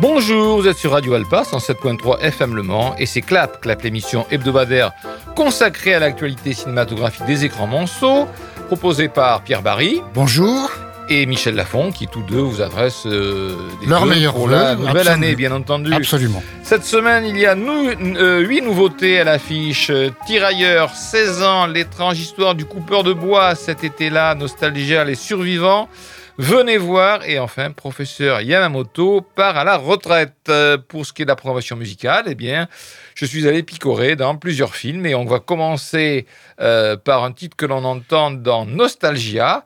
Bonjour, vous êtes sur Radio Alpa 107.3 FM Le Mans et c'est Clap, Clap l'émission hebdomadaire consacrée à l'actualité cinématographique des écrans monceaux, proposée par Pierre Barry. Bonjour. Et Michel Lafont, qui tous deux vous adressent euh, des Leur meilleur pour la nouvelle année, bien entendu. Absolument. Cette semaine, il y a nous, euh, huit nouveautés à l'affiche. Tirailleurs, 16 ans, l'étrange histoire du coupeur de bois cet été-là, Nostalgia, les survivants. Venez voir. Et enfin, professeur Yamamoto part à la retraite. Euh, pour ce qui est de la programmation musicale, eh bien, je suis allé picorer dans plusieurs films et on va commencer euh, par un titre que l'on entend dans Nostalgia.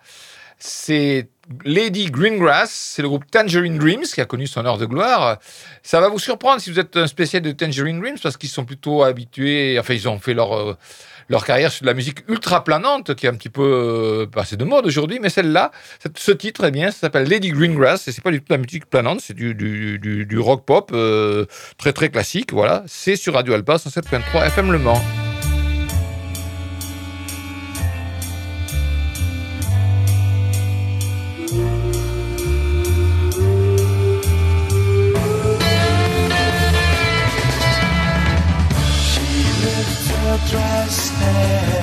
C'est Lady Greengrass, c'est le groupe Tangerine Dreams qui a connu son heure de gloire. Ça va vous surprendre si vous êtes un spécial de Tangerine Dreams parce qu'ils sont plutôt habitués, enfin ils ont fait leur... Euh, leur carrière sur de la musique ultra planante, qui est un petit peu euh, passée de mode aujourd'hui, mais celle-là, ce titre, eh bien, ça s'appelle Lady Greengrass, et c'est pas du tout de la musique planante, c'est du, du, du, rock pop euh, très très classique, voilà. C'est sur Radio Alpa 107.3 FM Le Mans. head.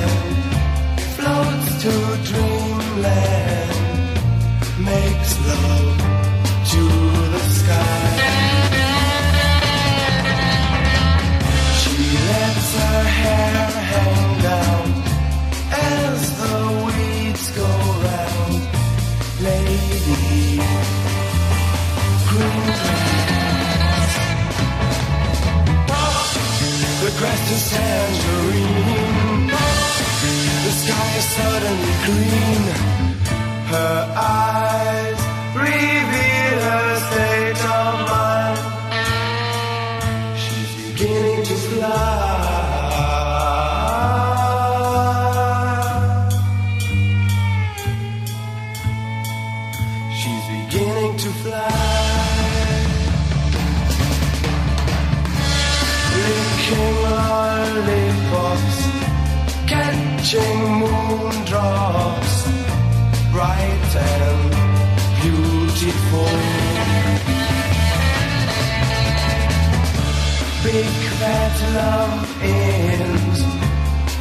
love ends.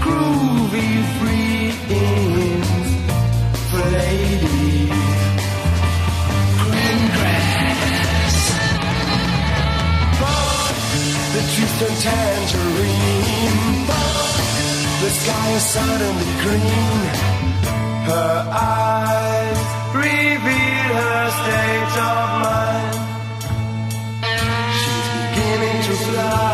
Groovy free ends for ladies. Green grass. But the truth and tangerine. But the sky is suddenly green. Her eyes reveal her state of mind. She's beginning to fly.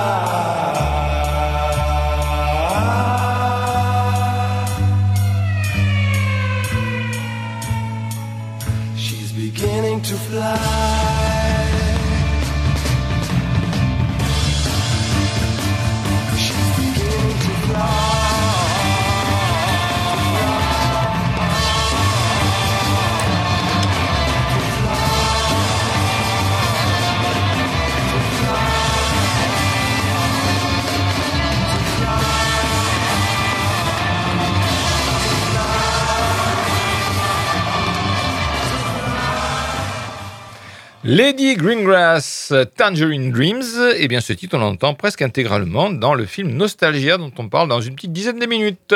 Lady Greengrass, Tangerine Dreams, et eh bien ce titre on l'entend presque intégralement dans le film Nostalgia dont on parle dans une petite dizaine de minutes.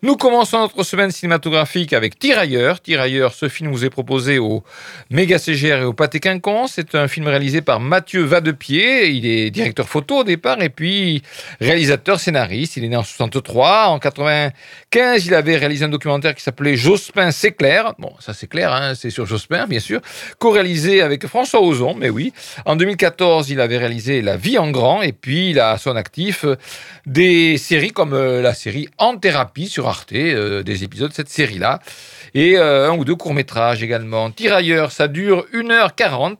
Nous commençons notre semaine cinématographique avec Tirailleurs. Tirailleurs, ce film vous est proposé au Méga CGR et au Pâté Quinconce. C'est un film réalisé par Mathieu Vadepied. Il est directeur photo au départ et puis réalisateur scénariste. Il est né en 63. En 95, il avait réalisé un documentaire qui s'appelait Jospin c'est clair. Bon, ça c'est clair, hein, c'est sur Jospin bien sûr. Co-réalisé avec François Mais oui. En 2014, il avait réalisé La vie en grand et puis il a à son actif euh, des séries comme euh, la série En thérapie sur Arte, euh, des épisodes de cette série-là. Et un ou deux courts-métrages également. Tirailleurs, ça dure 1h40.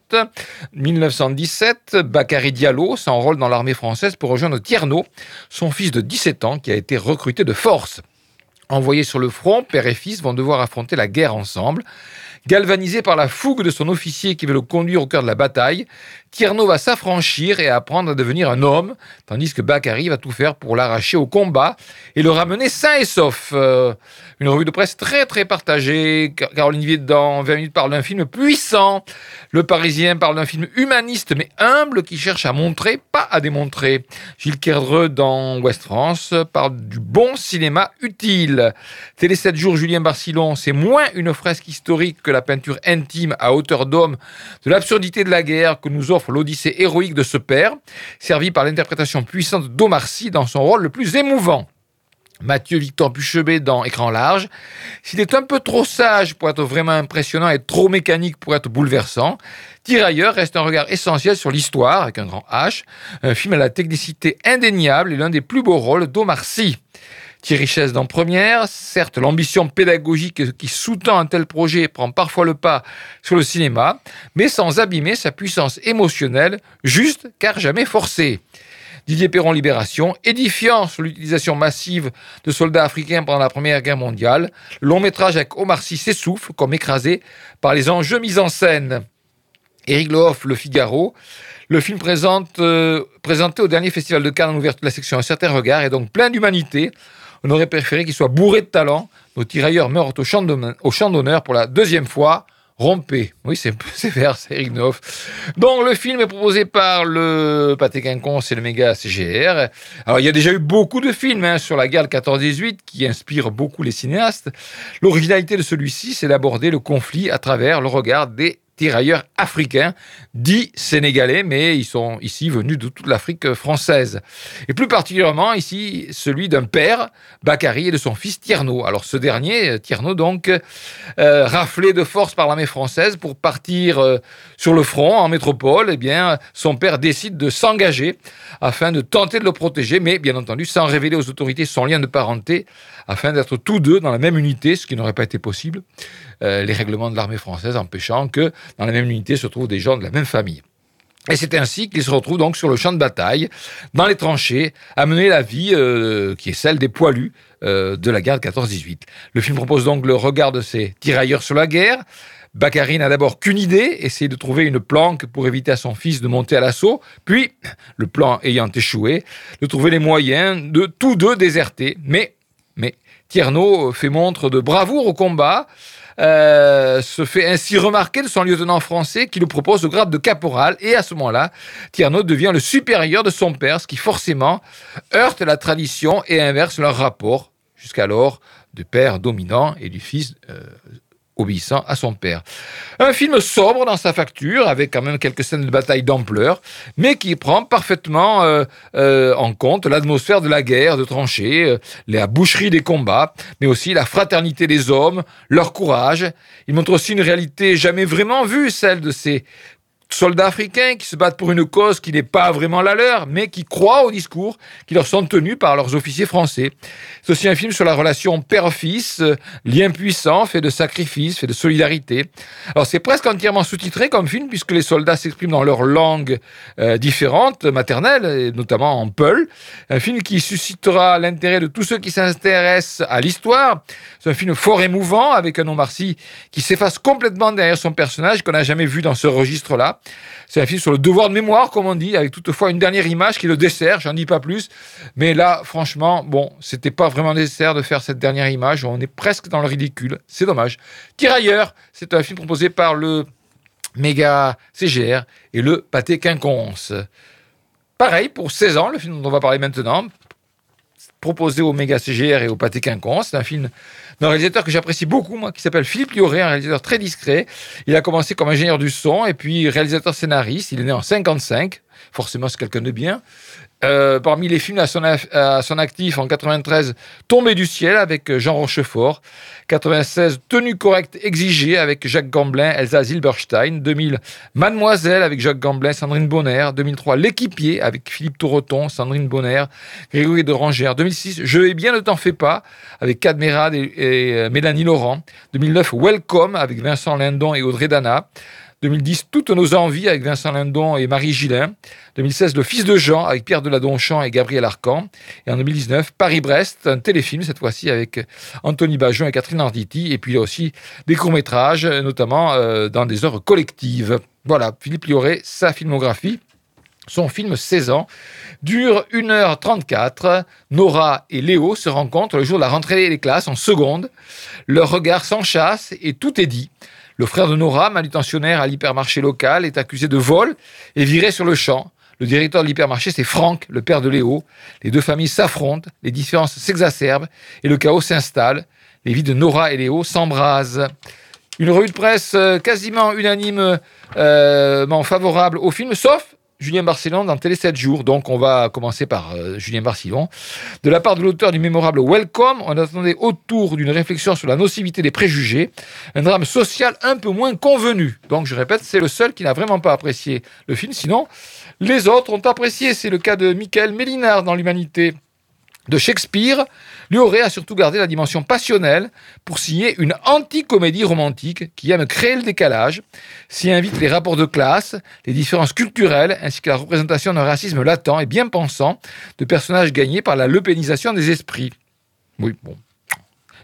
1917, Bakary Diallo s'enrôle dans l'armée française pour rejoindre Tierno, son fils de 17 ans qui a été recruté de force. Envoyés sur le front, père et fils vont devoir affronter la guerre ensemble. Galvanisé par la fougue de son officier qui veut le conduire au cœur de la bataille, Tierno va s'affranchir et apprendre à devenir un homme, tandis que Bakary va tout faire pour l'arracher au combat et le ramener sain et sauf. Euh, une revue de presse très très partagée. Caroline Vier dans 20 minutes parle d'un film puissant. Le Parisien parle d'un film humaniste mais humble qui cherche à montrer, pas à démontrer. Gilles Kerdreux dans Ouest France parle du bon cinéma utile. Télé 7 jours, Julien Barcillon, c'est moins une fresque historique que la peinture intime à hauteur d'homme de l'absurdité de la guerre que nous offre l'odyssée héroïque de ce père, servi par l'interprétation puissante d'Omar Sy dans son rôle le plus émouvant. Mathieu Victor Puchebet dans Écran large. S'il est un peu trop sage pour être vraiment impressionnant et trop mécanique pour être bouleversant, Tirailleurs reste un regard essentiel sur l'histoire, avec un grand H, un film à la technicité indéniable et l'un des plus beaux rôles d'Omar Sy. Thierry Chaise dans Première, certes l'ambition pédagogique qui sous-tend un tel projet prend parfois le pas sur le cinéma, mais sans abîmer sa puissance émotionnelle, juste car jamais forcée. Didier Perron Libération, édifiant sur l'utilisation massive de soldats africains pendant la Première Guerre mondiale, le long métrage avec Omar Sy s'essouffle comme écrasé par les enjeux mis en scène. Éric Lohoff, Le Figaro, le film euh, présenté au dernier festival de Cannes en ouverture de la section Un certain regard est donc plein d'humanité. On aurait préféré qu'il soit bourré de talent. Nos tirailleurs meurent au champ d'honneur pour la deuxième fois. Rompé. Oui, c'est sévère, c'est Eric. Donc, le film est proposé par le Pathé Quinconce et le méga CGR. Alors, il y a déjà eu beaucoup de films hein, sur la guerre de 14-18 qui inspirent beaucoup les cinéastes. L'originalité de celui-ci, c'est d'aborder le conflit à travers le regard des tirailleurs africains, dits sénégalais, mais ils sont ici venus de toute l'Afrique française. Et plus particulièrement ici, celui d'un père, Bakary, et de son fils Tierno. Alors ce dernier, Tierno donc, euh, raflé de force par l'armée française pour partir euh, sur le front, en métropole, eh bien, son père décide de s'engager afin de tenter de le protéger, mais bien entendu sans révéler aux autorités son lien de parenté, afin d'être tous deux dans la même unité, ce qui n'aurait pas été possible. Euh, les règlements de l'armée française empêchant que dans la même unité se trouvent des gens de la même famille. Et c'est ainsi qu'ils se retrouvent donc sur le champ de bataille, dans les tranchées, à mener la vie euh, qui est celle des poilus euh, de la guerre de 14-18. Le film propose donc le regard de ces tirailleurs sur la guerre. Bakary n'a d'abord qu'une idée, essayer de trouver une planque pour éviter à son fils de monter à l'assaut, puis, le plan ayant échoué, de trouver les moyens de tous deux déserter. Mais, mais, Tierno fait montre de bravoure au combat, euh, se fait ainsi remarquer de son lieutenant français qui lui propose le grade de caporal. Et à ce moment-là, Tierno devient le supérieur de son père, ce qui forcément heurte la tradition et inverse leur rapport, jusqu'alors de père dominant et du fils euh, obéissant à son père. Un film sobre dans sa facture, avec quand même quelques scènes de bataille d'ampleur, mais qui prend parfaitement euh, euh, en compte l'atmosphère de la guerre, de tranchées, euh, la boucherie des combats, mais aussi la fraternité des hommes, leur courage. Il montre aussi une réalité jamais vraiment vue, celle de ces soldats africains qui se battent pour une cause qui n'est pas vraiment la leur, mais qui croient au discours qui leur sont tenus par leurs officiers français. C'est aussi un film sur la relation père-fils, euh, lien puissant, fait de sacrifices, fait de solidarité. Alors c'est presque entièrement sous-titré comme film, puisque les soldats s'expriment dans leur langue euh, différente, maternelle, notamment en peul. Un film qui suscitera l'intérêt de tous ceux qui s'intéressent à l'histoire. C'est un film fort émouvant, avec un Omar Sy qui s'efface complètement derrière son personnage, qu'on n'a jamais vu dans ce registre-là. C'est un film sur le devoir de mémoire, comme on dit, avec toutefois une dernière image qui le dessert, j'en dis pas plus. Mais là, franchement, bon, c'était pas vraiment nécessaire de faire cette dernière image. On est presque dans le ridicule. C'est dommage. Tirailleurs, c'est un film proposé par le méga CGR et le pâté quinconce. Pareil pour 16 ans, le film dont on va parler maintenant, proposé au méga CGR et au pâté quinconce. C'est un film d'un réalisateur que j'apprécie beaucoup, moi, qui s'appelle Philippe Lioré, un réalisateur très discret. Il a commencé comme ingénieur du son et puis réalisateur scénariste. Il est né en 55. Forcément, c'est quelqu'un de bien. Euh, parmi les films à son, actif en 93, Tombé du ciel avec Jean Rochefort, 96, Tenue correcte exigée avec Jacques Gamblin, Elsa Zilberstein, 2000, Mademoiselle avec Jacques Gamblin, Sandrine Bonner, 2003, L'équipier avec Philippe Toureton, Sandrine Bonner, Grégory de Rangère, 2006, Je vais bien, ne t'en fais pas avec Cadmerade et, et euh, Mélanie Laurent, 2009, Welcome avec Vincent Lindon et Audrey Dana, 2010, Toutes nos envies avec Vincent Lindon et Marie Gillin. 2016, Le fils de Jean avec Pierre Deladonchamp et Gabriel Arcan. Et en 2019, Paris-Brest, un téléfilm cette fois-ci avec Anthony Bajon et Catherine Arditi. Et puis il y a aussi des courts-métrages, notamment euh, dans des œuvres collectives. Voilà, Philippe Lioré, sa filmographie. Son film 16 ans dure 1h34. Nora et Léo se rencontrent le jour de la rentrée des classes en seconde. Leurs regards s'enchassent et tout est dit. Le frère de Nora, manutentionnaire à l'hypermarché local, est accusé de vol et viré sur le champ. Le directeur de l'hypermarché, c'est Franck, le père de Léo. Les deux familles s'affrontent, les différences s'exacerbent et le chaos s'installe. Les vies de Nora et Léo s'embrasent. Une revue de presse euh, quasiment unanimement euh, favorable au film, sauf Julien Barcellon dans Télé 7 jours. Donc, on va commencer par euh, Julien Barcellon. De la part de l'auteur du mémorable Welcome, on attendait autour d'une réflexion sur la nocivité des préjugés, un drame social un peu moins convenu. Donc, je répète, c'est le seul qui n'a vraiment pas apprécié le film. Sinon, les autres ont apprécié. C'est le cas de Michael Mélinard dans L'Humanité de Shakespeare, Lioré a surtout gardé la dimension passionnelle pour signer une anti-comédie romantique qui aime créer le décalage, s'y invite les rapports de classe, les différences culturelles ainsi que la représentation d'un racisme latent et bien pensant de personnages gagnés par la lepénisation des esprits. Oui, bon.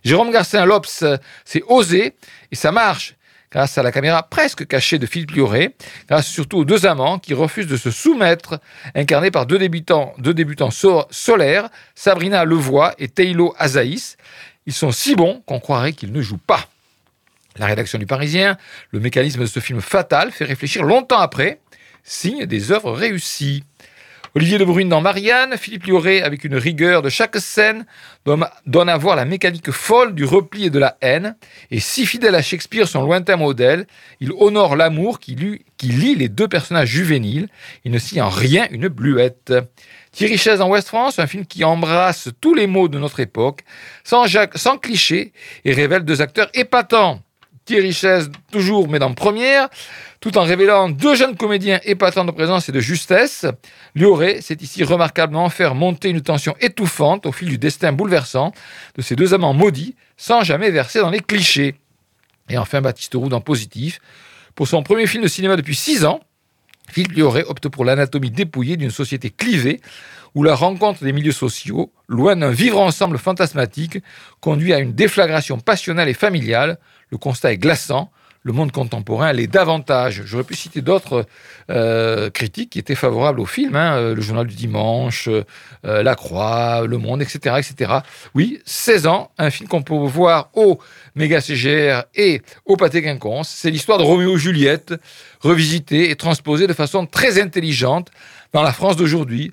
Jérôme Garcin-Lops, c'est osé et ça marche grâce à la caméra presque cachée de Philippe Lioré, grâce surtout aux deux amants qui refusent de se soumettre, incarnés par deux débutants, solaires, Sabrina Levoix et Taylor Azaïs. Ils sont si bons qu'on croirait qu'ils ne jouent pas. La rédaction du Parisien, le mécanisme de ce film fatal fait réfléchir longtemps après, signe des œuvres réussies. Olivier de Bruyne dans Marianne, Philippe Lioré avec une rigueur de chaque scène donne à voir la mécanique folle du repli et de la haine. Et si fidèle à Shakespeare, son lointain modèle, il honore l'amour qui, lie les deux personnages juvéniles. Il ne signe en rien une bluette. Thierry Chaise en West France, un film qui embrasse tous les mots de notre époque, sans, sans cliché, et révèle deux acteurs épatants. Thierry Chaise, toujours, mais dans première, tout en révélant deux jeunes comédiens épatants de présence et de justesse. Lioré sait ici remarquablement faire monter une tension étouffante au fil du destin bouleversant de ces deux amants maudits, sans jamais verser dans les clichés. Et enfin, Baptiste Roux dans Positif. Pour son premier film de cinéma depuis six ans, Philippe Lioré opte pour l'anatomie dépouillée d'une société clivée, où la rencontre des milieux sociaux, loin d'un vivre ensemble fantasmatique, conduit à une déflagration passionnelle et familiale. Le constat est glaçant le monde contemporain l'est davantage. J'aurais pu citer d'autres euh, critiques qui étaient favorables au film, hein, euh, le Journal du Dimanche, euh, La Croix, Le Monde, etc., etc. Oui, 16 ans, un film qu'on peut voir au Méga CGR et au Pâté Quinconce. C'est l'histoire de Roméo et Juliette, revisitée et transposée de façon très intelligente dans la France d'aujourd'hui.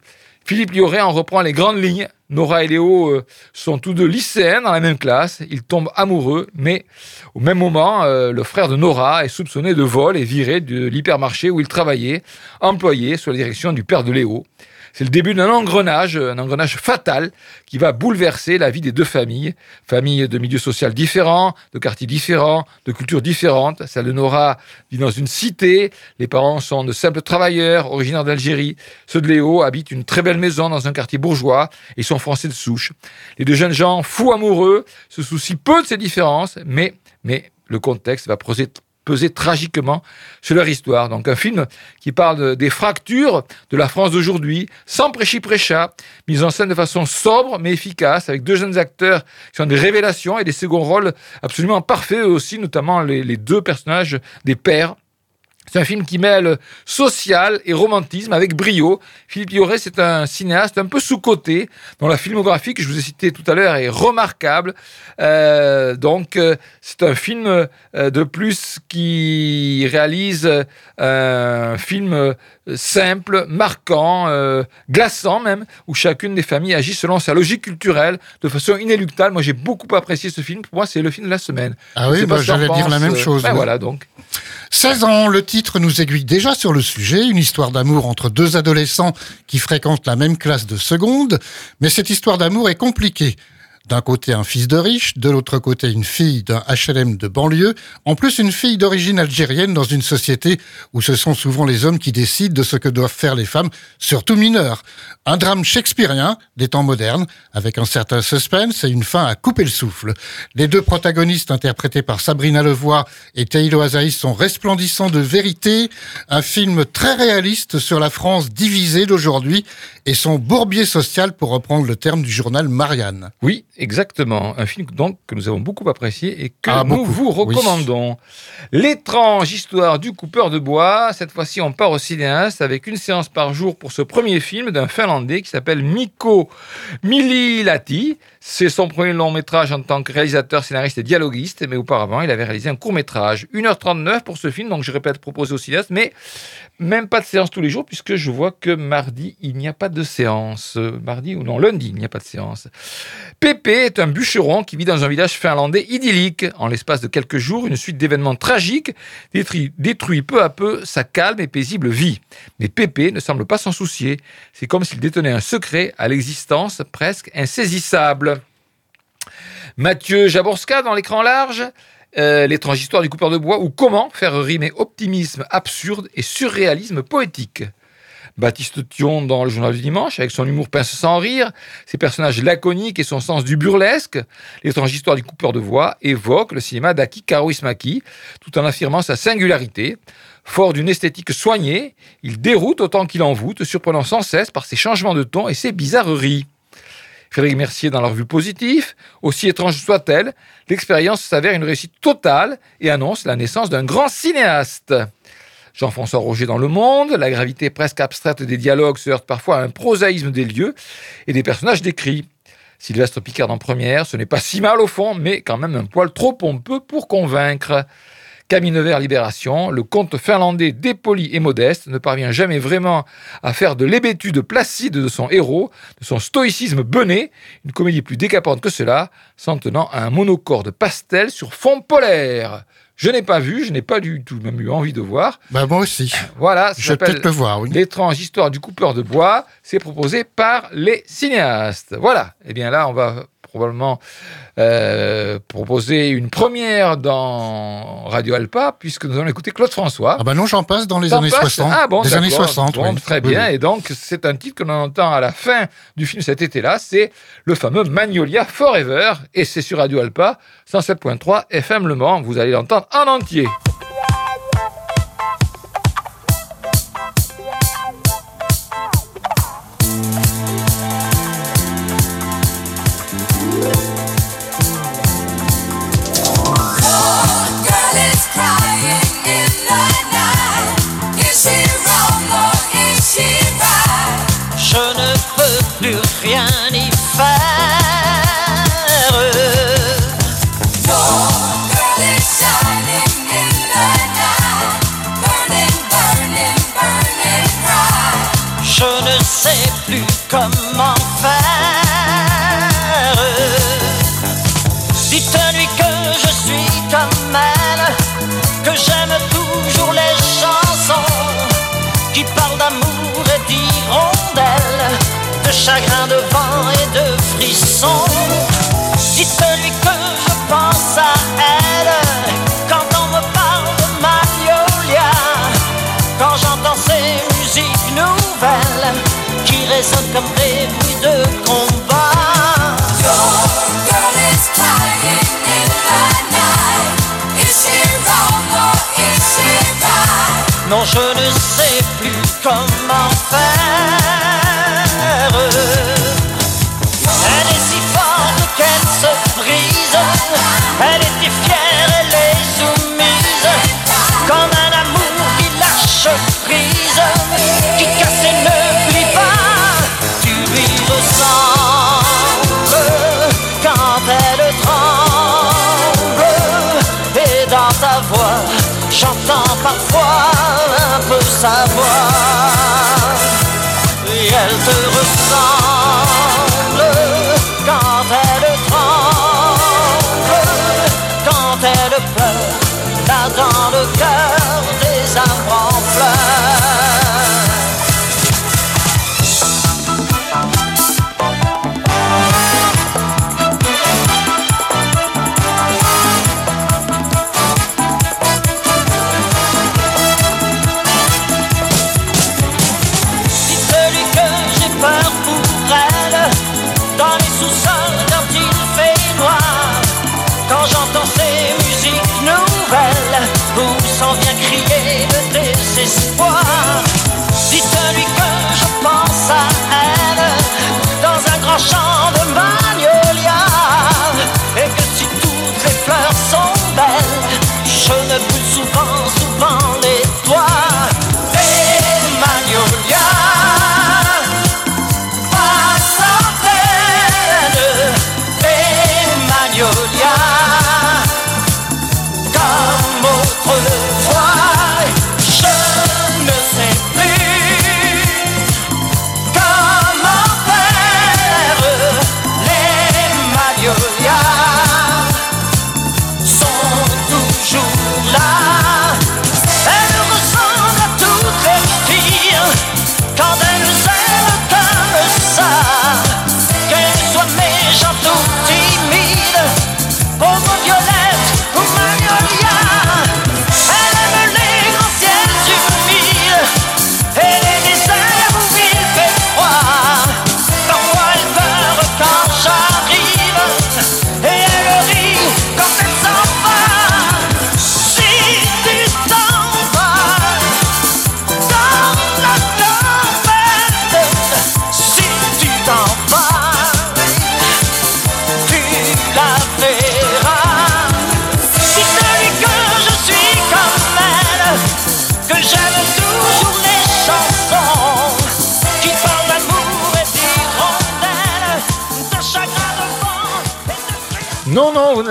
Philippe Lioré en reprend les grandes lignes. Nora et Léo euh, sont tous deux lycéens dans la même classe. Ils tombent amoureux, mais au même moment, euh, le frère de Nora est soupçonné de vol et viré de l'hypermarché où il travaillait, employé sous la direction du père de Léo. C'est le début d'un engrenage, un engrenage fatal qui va bouleverser la vie des deux familles. Familles de milieux sociaux différents, de quartiers différents, de cultures différentes. Celle de Nora vit dans une cité. Les parents sont de simples travailleurs, originaires d'Algérie. Ceux de Léo habitent une très belle maison dans un quartier bourgeois et sont français de souche. Les deux jeunes gens, fous amoureux, se soucient peu de ces différences, mais, mais le contexte va procéder peser tragiquement sur leur histoire. Donc un film qui parle des fractures de la France d'aujourd'hui, sans prêchi-prêcha, mise en scène de façon sobre mais efficace, avec deux jeunes acteurs qui sont des révélations et des seconds rôles absolument parfaits aussi, notamment les, les deux personnages des pères c'est un film qui mêle social et romantisme avec brio. Philippe Lioré, c'est un cinéaste un peu sous-coté, dont la filmographie que je vous ai citée tout à l'heure est remarquable. Euh, donc, euh, c'est un film euh, de plus qui réalise un film simple, marquant, glaçant même, où chacune des familles agit selon sa logique culturelle de façon inéluctable. Moi, j'ai beaucoup apprécié ce film. Pour moi, c'est le film de la semaine. Ah oui, bah, j'allais dire la même chose. Ben voilà, donc. 16 ans, le titre nous aiguille déjà sur le sujet, une histoire d'amour entre deux adolescents qui fréquentent la même classe de seconde, mais cette histoire d'amour est compliquée. D'un côté un fils de riche, de l'autre côté une fille d'un HLM de banlieue, en plus une fille d'origine algérienne dans une société où ce sont souvent les hommes qui décident de ce que doivent faire les femmes, surtout mineures. Un drame shakespearien des temps modernes, avec un certain suspense et une fin à couper le souffle. Les deux protagonistes interprétés par Sabrina Levoix et Taïlo Azaïs sont resplendissants de vérité, un film très réaliste sur la France divisée d'aujourd'hui et son bourbier social pour reprendre le terme du journal Marianne. Oui, exactement. Un film donc que nous avons beaucoup apprécié et que ah, nous vous recommandons. L'étrange histoire du coupeur de bois. Cette fois-ci, on part au cinéaste avec une séance par jour pour ce premier film d'un Finlandais qui s'appelle Mikko Mililati. C'est son premier long métrage en tant que réalisateur, scénariste et dialoguiste, mais auparavant, il avait réalisé un court métrage. 1h39 pour ce film, donc je répète, proposé au cinéaste, mais même pas de séance tous les jours, puisque je vois que mardi, il n'y a pas de séance. Mardi ou non, lundi, il n'y a pas de séance. Pépé est un bûcheron qui vit dans un village finlandais idyllique. En l'espace de quelques jours, une suite d'événements tragiques détruit, peu à peu sa calme et paisible vie. Mais Pépé ne semble pas s'en soucier. C'est comme s'il détenait un secret à l'existence presque insaisissable. Mathieu Jaborska dans l'écran large euh, l'étrange histoire du coupeur de bois ou comment faire rimer optimisme absurde et surréalisme poétique? Baptiste Thion dans le journal du dimanche, avec son humour pince sans rire, ses personnages laconiques et son sens du burlesque, l'étrange histoire du coupeur de voix évoque le cinéma d'Aki Karouismaki, tout en affirmant sa singularité. Fort d'une esthétique soignée, il déroute autant qu'il envoûte, surprenant sans cesse par ses changements de ton et ses bizarreries. Frédéric Mercier dans la revue Positif. Aussi étrange soit-elle, l'expérience s'avère une réussite totale et annonce la naissance d'un grand cinéaste. Jean-François Roger dans Le Monde, la gravité presque abstraite des dialogues se heurte parfois à un prosaïsme des lieux et des personnages décrits. Sylvestre Picard en première, ce n'est pas si mal au fond, mais quand même un poil trop pompeux pour convaincre. Camille Nevers Libération, le comte finlandais dépoli et modeste ne parvient jamais vraiment à faire de l'hébétude placide de son héros, de son stoïcisme bené, une comédie plus décapante que cela, s'en tenant à un monocorde pastel sur fond polaire. Je n'ai pas vu, je n'ai pas du tout même eu envie de voir. Bah moi aussi. Voilà, je vais peut-être le voir. Oui. L'étrange histoire du coupeur de bois, c'est proposé par les cinéastes. Voilà. Et eh bien là, on va probablement euh, proposer une première dans Radio Alpa, puisque nous allons écouter Claude François. Ah ben non, j'en passe dans les années 60. Ah bon, des années 60, oui. Très bien, et donc c'est un titre que l'on entend à la fin du film cet été-là, c'est le fameux Magnolia Forever, et c'est sur Radio Alpa, 107.3 FM Le Mans, vous allez l'entendre en entier. piani fa Non,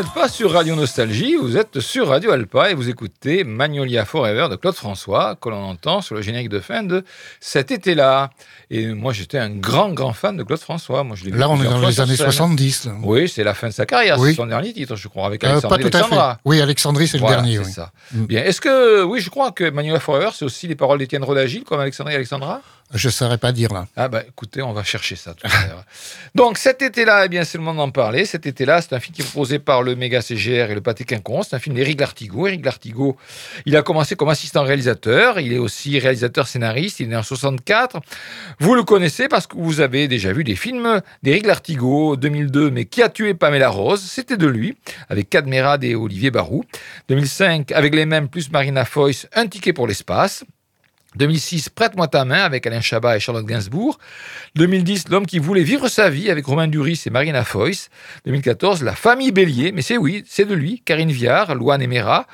n'êtes pas sur Radio Nostalgie, vous êtes sur Radio Alpa et vous écoutez Magnolia Forever de Claude François, que l'on entend sur le générique de fin de cet été-là. Et moi, j'étais un grand, grand fan de Claude François. Moi, je Là, on est dans les années scène. 70. là. Oui, c'est la fin de sa carrière, Oui. c'est son dernier titre, je crois, avec Euh, pas tout à fait. Oui, Alexandrie, c'est le dernier. c'est oui. ça. Mm. Bien. Est-ce que, oui, je crois que Magnolia Forever, c'est aussi les paroles d'Étienne Rodagil, comme Alexandre et Alexandra? Je ne saurais pas dire là. Ah bah écoutez, on va chercher ça tout à l'heure. Donc cet été-là, eh bien c'est le moment d'en parler. Cet été-là, c'est un film qui est proposé par le Méga CGR et le Pâté Quinconce. C'est un film d'Éric Lartigot. Éric Lartigot, il a commencé comme assistant réalisateur. Il est aussi réalisateur scénariste. Il est né en 64. Vous le connaissez parce que vous avez déjà vu des films d'Éric Lartigot 2002. Mais qui a tué Pamela Rose? C'était de lui avec Cadmerade et Olivier Barou. 2005 avec les mêmes plus Marina Foïs, un ticket pour l'espace. 2006, Prête-moi ta main avec Alain Chabat et Charlotte Gainsbourg. 2010, L'homme qui voulait vivre sa vie avec Romain Duris et Marina Foïs. 2014, La famille Bélier, mais c'est oui, c'est de lui, Karine Viard, Loane Emera.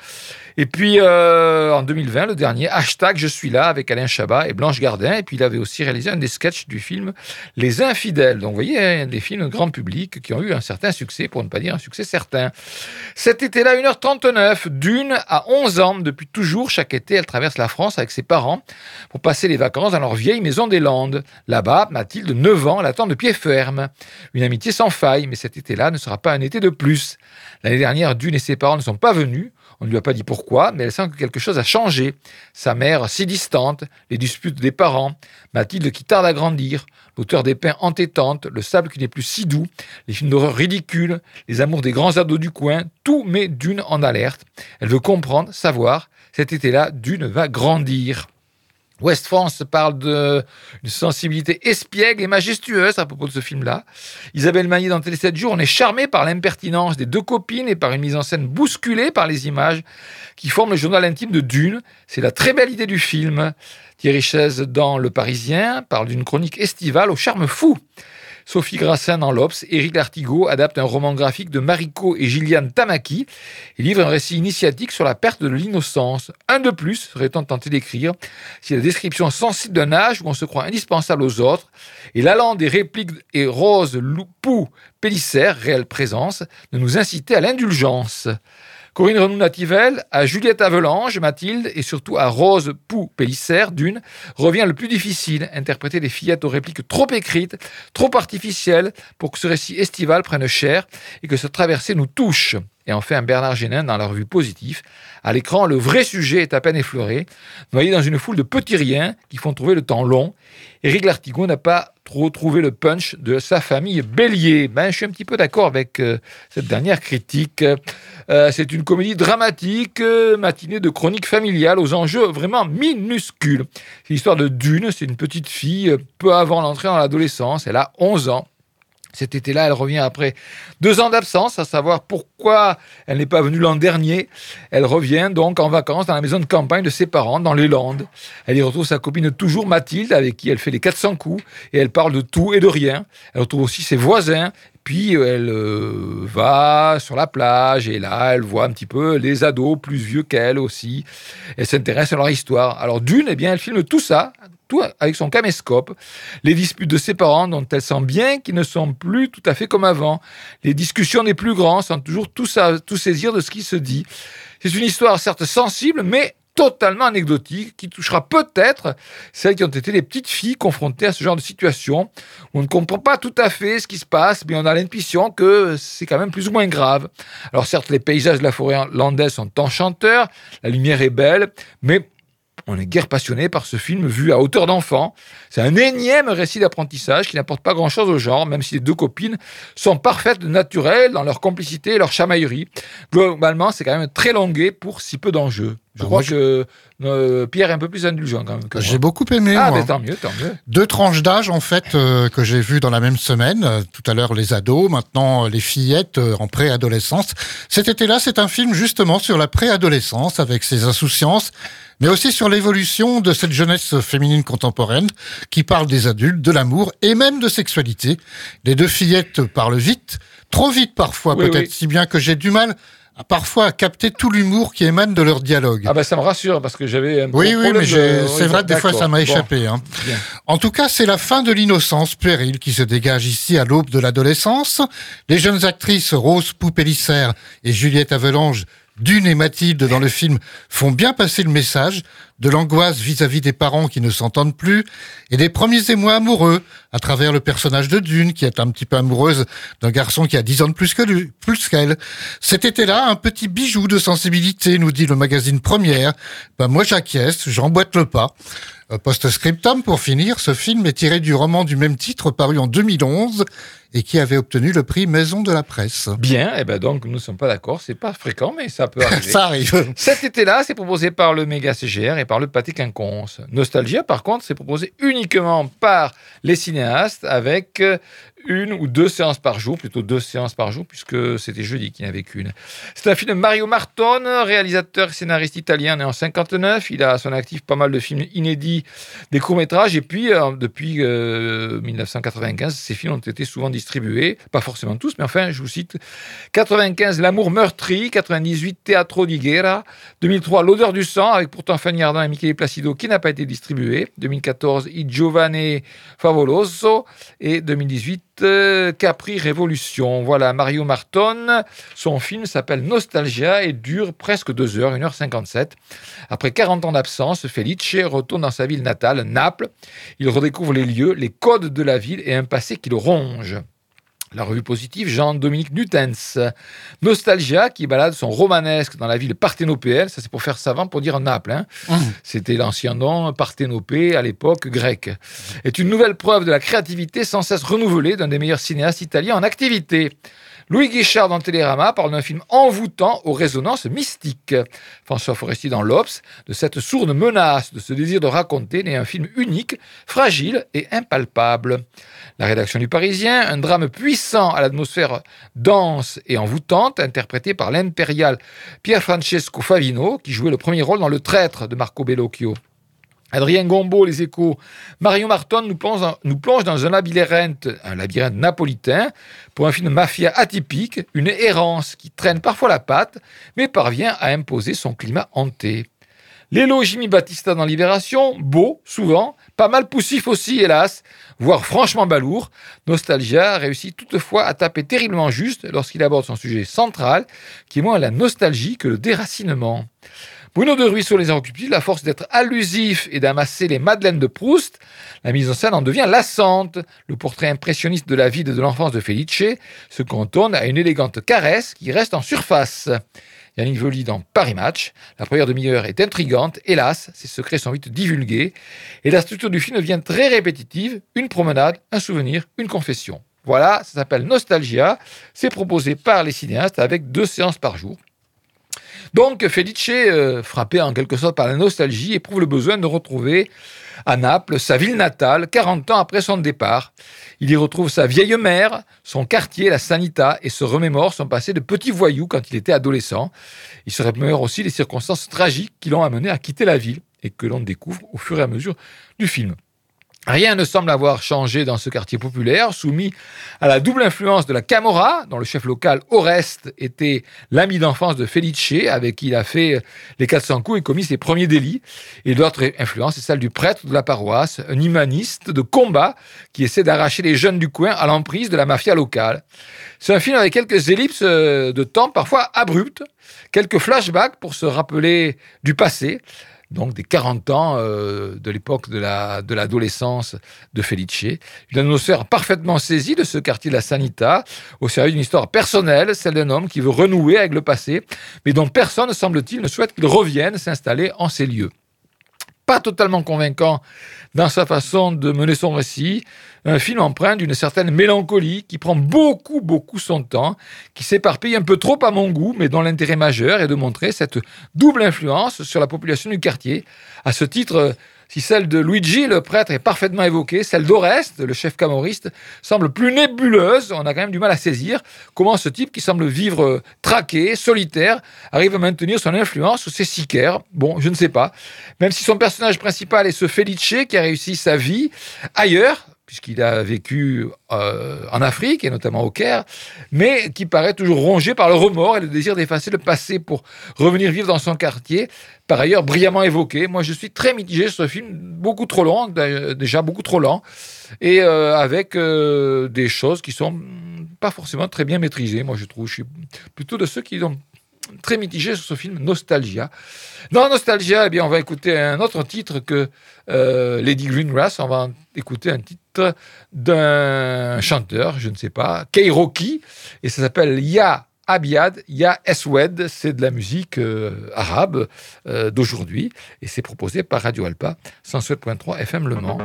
Et puis euh, en 2020, le dernier, hashtag Je suis là avec Alain Chabat et Blanche Gardin. Et puis il avait aussi réalisé un des sketchs du film Les Infidèles. Donc vous voyez, hein, des films grand public qui ont eu un certain succès, pour ne pas dire un succès certain. Cet été-là, 1h39, d'une à 11 ans. Depuis toujours, chaque été, elle traverse la France avec ses parents pour passer les vacances dans leur vieille maison des Landes. Là-bas, Mathilde, 9 ans, l'attend de pied ferme. Une amitié sans faille, mais cet été-là ne sera pas un été de plus. L'année dernière, Dune et ses parents ne sont pas venus. On ne lui a pas dit pourquoi, mais elle sent que quelque chose a changé. Sa mère si distante, les disputes des parents, Mathilde qui tarde à grandir, l'auteur des pains entêtantes, le sable qui n'est plus si doux, les films d'horreur ridicules, les amours des grands ados du coin, tout met Dune en alerte. Elle veut comprendre, savoir. Cet été-là, Dune va grandir. West France parle d'une sensibilité espiègle et majestueuse à propos de ce film-là. Isabelle Magnier dans Télé 7 jours, on est charmé par l'impertinence des deux copines et par une mise en scène bousculée par les images qui forment le journal intime de Dune. C'est la très belle idée du film. Thierry Chaise dans Le Parisien parle d'une chronique estivale au charme fou. Sophie Grassin dans l'Obs, Éric Lartigot adapte un roman graphique de Mariko et Gilliane Tamaki et livre un récit initiatique sur la perte de l'innocence. Un de plus, serait-on tenté d'écrire, si la description sensible d'un âge où on se croit indispensable aux autres et l'allant des répliques et Rose Loupou Pélissère, réelle présence, de nous inciter à l'indulgence. Corinne Renou-Nativelle, à Juliette Avelange, Mathilde, et surtout à Rose Pou Pélissère, d'une, revient le plus difficile, interpréter des fillettes aux répliques trop écrites, trop artificielles, pour que ce récit estival prenne chair et que cette traversée nous touche. Et enfin, Bernard Génin dans la revue Positif. À l'écran, le vrai sujet est à peine effleuré, noyé dans une foule de petits riens qui font trouver le temps long. Éric Lartigot n'a pas trop trouvé le punch de sa famille Bélier. Ben, je suis un petit peu d'accord avec euh, cette dernière critique. Euh, c'est une comédie dramatique, euh, matinée de chronique familiale aux enjeux vraiment minuscules. C'est l'histoire de Dune, c'est une petite fille, peu avant l'entrée dans l'adolescence, elle a 11 ans. Cet été-là, elle revient après deux ans d'absence, à savoir pourquoi elle n'est pas venue l'an dernier. Elle revient donc en vacances dans la maison de campagne de ses parents, dans les Landes. Elle y retrouve sa copine toujours Mathilde, avec qui elle fait les 400 coups, et elle parle de tout et de rien. Elle retrouve aussi ses voisins, puis elle euh, va sur la plage et là, elle voit un petit peu les ados plus vieux qu'elle aussi. Elle s'intéresse à leur histoire. Alors d'une, eh bien, elle filme tout ça, tout avec son caméscope. Les disputes de ses parents dont elle sent bien qu'ils ne sont plus tout à fait comme avant. Les discussions des plus grands sans toujours tout, ça, tout saisir de ce qui se dit. C'est une histoire certes sensible, mais totalement anecdotique qui touchera peut-être celles qui ont été les petites filles confrontées à ce genre de situation on ne comprend pas tout à fait ce qui se passe, mais on a l'impression que c'est quand même plus ou moins grave. Alors certes, les paysages de la forêt landaise sont enchanteurs, la lumière est belle, mais on est guère passionné par ce film vu à hauteur d'enfant. C'est un énième récit d'apprentissage qui n'apporte pas grand-chose au genre, même si les deux copines sont parfaites, naturelles dans leur complicité et leur chamaillerie. Globalement, c'est quand même très longué pour si peu d'enjeux. Je Ah, crois moi, que euh, Pierre est un peu plus indulgent quand même. J'ai beaucoup aimé. Ah, moi. mais tant mieux, tant mieux. Deux tranches d'âge en fait euh, que j'ai vues dans la même semaine. Tout à l'heure les ados, maintenant euh, les fillettes euh, en préadolescence. Cet été-là, c'est un film justement sur la préadolescence avec ses insouciances, mais aussi sur l'évolution de cette jeunesse féminine contemporaine qui parle des adultes, de l'amour et même de sexualité. Les deux fillettes parlent vite, trop vite parfois Oui, peut-être, oui. si bien que j'ai du mal à parfois à capter tout l'humour qui émane de leur dialogue. Ah ben ça me rassure parce que j'avais un Oui, oui, mais de- c'est vrai, des fois, ça m'a Bon, échappé. Hein. En tout cas, c'est la fin de l'innocence puérile qui se dégage ici à l'aube de l'adolescence. Les jeunes actrices Rose Poupélisser et Juliette Avelange, Dune et Mathilde dans le film, font bien passer le message de l'angoisse vis-à-vis des parents qui ne s'entendent plus et des premiers émois amoureux à travers le personnage de Dune qui est un petit peu amoureuse d'un garçon qui a 10 ans de plus que lui, plus qu'elle. Cet été-là, un petit bijou de sensibilité, nous dit le magazine Première. Ben, moi, j'acquiesce, j'emboîte le pas. Post-scriptum, pour finir, ce film est tiré du roman du même titre paru en 2011 et qui avait obtenu le prix Maison de la Presse. Bien, et ben donc nous ne sommes pas d'accord, c'est pas fréquent, mais ça peut arriver. Ça arrive. Cet été-là, c'est proposé par le Méga CGR et par le Pâté Quinconce. Nostalgia, par contre, c'est proposé uniquement par les cinéastes avec euh, une ou deux séances par jour, plutôt deux séances par jour, puisque c'était jeudi qu'il n'y avait qu'une. C'est un film de Mario Martone, réalisateur et scénariste italien né en 59. Il a à son actif pas mal de films inédits, des courts-métrages, et puis euh, depuis euh, 1995, ces films ont été souvent distribués, pas forcément tous, mais enfin, je vous cite 95, L'amour meurtri. 98, Teatro di Guerra. 2003, L'odeur du sang, avec pourtant Fanny Ardant et Michele Placido, qui n'a pas été distribué. 2014, I Giovane Favoloso. Et 2018, euh, Capri Révolution. Voilà, Mario Martone. Son film s'appelle Nostalgia et dure presque 2 heures, 1h57. Après 40 ans d'absence, Felice retourne dans sa ville natale, Naples. Il redécouvre les lieux, les codes de la ville et un passé qui le ronge. La revue positive, Jean-Dominique Nutens. Nostalgia, qui balade son romanesque dans la ville parthénopéenne, ça c'est pour faire savant, pour dire Naples. hein. C'était l'ancien nom parthénopée à l'époque grecque. Est une nouvelle preuve de la créativité sans cesse renouvelée d'un des meilleurs cinéastes italiens en activité. Louis Guichard dans Télérama parle d'un film envoûtant aux résonances mystiques. François Forestier dans l'Obs, de cette sourde menace, de ce désir de raconter, n'est un film unique, fragile et impalpable. La rédaction du Parisien, un drame puissant à l'atmosphère dense et envoûtante, interprété par l'impérial Pier Francesco Favino, qui jouait le premier rôle dans Le Traître de Marco Bellocchio. Adrien Gombeau, Les Échos. Marion Marton nous plonge, dans, un labyrinthe, un labyrinthe napolitain, pour un film mafia atypique, une errance qui traîne parfois la patte, mais parvient à imposer son climat hanté. Lélo Jimmy Battista dans Libération, beau, souvent, pas mal poussif aussi, hélas, voire franchement balourd. Nostalgia réussit toutefois à taper terriblement juste lorsqu'il aborde son sujet central, qui est moins la nostalgie que le déracinement. Bruno de Ruisseau les a occupés, la force d'être allusif et d'amasser les madeleines de Proust, la mise en scène en devient lassante. Le portrait impressionniste de la vie de l'enfance de Felice se contourne à une élégante caresse qui reste en surface. Yannick Voli dans Paris Match. La première demi-heure est intrigante, hélas, ses secrets sont vite divulgués, et la structure du film devient très répétitive, une promenade, un souvenir, une confession. Voilà, ça s'appelle Nostalgia, c'est proposé par les cinéastes avec deux séances par jour. Donc Felice, euh, frappé en quelque sorte par la nostalgie, éprouve le besoin de retrouver à Naples sa ville natale 40 ans après son départ. Il y retrouve sa vieille mère, son quartier, la Sanita, et se remémore son passé de petit voyou quand il était adolescent. Il se remémore aussi les circonstances tragiques qui l'ont amené à quitter la ville et que l'on découvre au fur et à mesure du film. Rien ne semble avoir changé dans ce quartier populaire, soumis à la double influence de la Camorra, dont le chef local Oreste était l'ami d'enfance de Felice, avec qui il a fait les 400 coups et commis ses premiers délits. Et l'autre influence est celle du prêtre de la paroisse, un humaniste de combat qui essaie d'arracher les jeunes du coin à l'emprise de la mafia locale. C'est un film avec quelques ellipses de temps parfois abruptes, quelques flashbacks pour se rappeler du passé, donc des 40 ans euh, de l'époque de l'adolescence la, de, de Felice. Une atmosphère parfaitement saisie de ce quartier de la Sanita, au service d'une histoire personnelle, celle d'un homme qui veut renouer avec le passé, mais dont personne, semble-t-il, ne souhaite qu'il revienne s'installer en ces lieux. Pas totalement convaincant dans sa façon de mener son récit, un film empreint d'une certaine mélancolie qui prend beaucoup, beaucoup son temps, qui s'éparpille un peu trop à mon goût, mais dont l'intérêt majeur est de montrer cette double influence sur la population du quartier. À ce titre, si celle de Luigi, le prêtre, est parfaitement évoquée, celle d'Oreste, le chef camoriste, semble plus nébuleuse. On a quand même du mal à saisir comment ce type qui semble vivre traqué, solitaire, arrive à maintenir son influence sur ses sicaires. Bon, je ne sais pas. Même si son personnage principal est ce Felice qui a réussi sa vie ailleurs, puisqu'il a vécu euh, en Afrique et notamment au Caire, mais qui paraît toujours rongé par le remords et le désir d'effacer le passé pour revenir vivre dans son quartier, par ailleurs brillamment évoqué. Moi, je suis très mitigé sur ce film, beaucoup trop long, déjà beaucoup trop lent, et euh, avec euh, des choses qui sont pas forcément très bien maîtrisées. Moi, je trouve, je suis plutôt de ceux qui ont très mitigé sur ce film Nostalgia. Dans Nostalgia, eh bien, on va écouter un autre titre que euh, Lady Greengrass. On va écouter un titre d'un chanteur, je ne sais pas, Keiroki, et ça s'appelle Ya Abiad, Ya Eswed. C'est de la musique euh, arabe euh, d'aujourd'hui, et c'est proposé par Radio Alpa 107.3 FM Le Mans.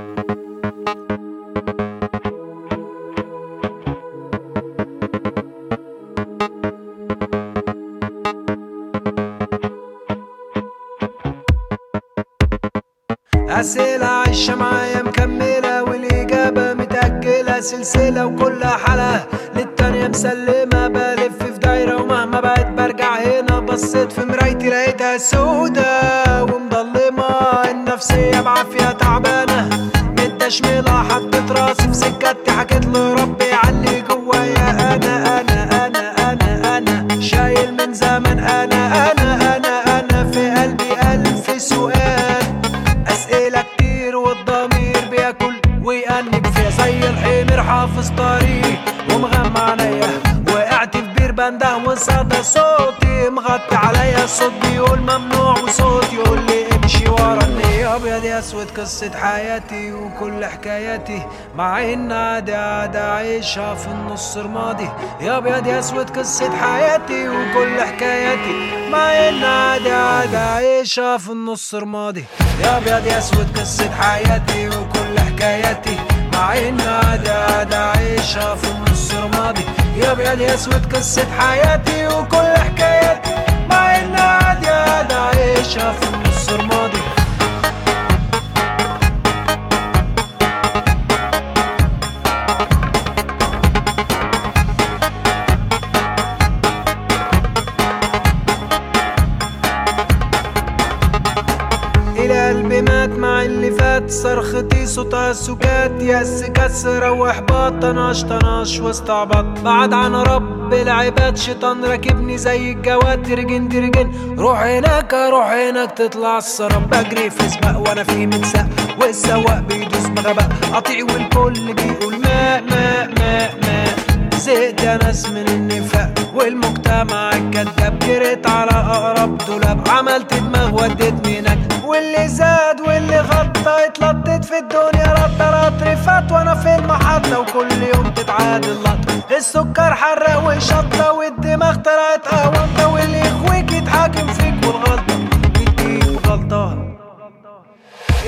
أسئلة عايشة معايا مكملة والإجابة متأجلة سلسلة وكل حلقة للتانية مسلمة. بلف في دايرة ومهما بقت برجع هنا. بصيت في مرايتي لقيتها سودة ومضلمة النفسية بعافية تعبانة متشملة حطيت راسي في سكتي حكيت لربي قصة حياتي وكل حكاياتي. مع ان عادي عادي عايشها في النص رمادي يا أبيض يا أسود قصة حياتي وكل حكاياتي. مع ان عادي عادي عايشها في النص رمادي يا أبيض يا أسود قصة حياتي وكل حكاياتي. مع ان عادي عادي عايشها في النص رمادي يا أبيض يا أسود قصة حياتي وكل حكاياتي. مع ان عادي عادي عايشها في النص رمادي صرختي صوتها سكات يأس كسرة واحباط طناش طناش واستعبط بعد عن رب العباد شيطان راكبني زي الجواد ترجن ترجن. روح هناك روح هناك تطلع السراب بجري في سباق وأنا في متساق والسواق بيدوس بغباء قطيع والكل بيقول ماء ماء ماء ماء زهقت يا ناس من النفاق والمجتمع الكذاب جريت على أقرب دولاب عملت دماغ وديتني هناك واللي زاد واللي غطى اتلطت في الدنيا رطة رطر فات وأنا في المحطة. وكل يوم تتعادل لطة السكر حرق وشطة والدماغ طلعت قهوة واللي يخويك يتحاكم فيك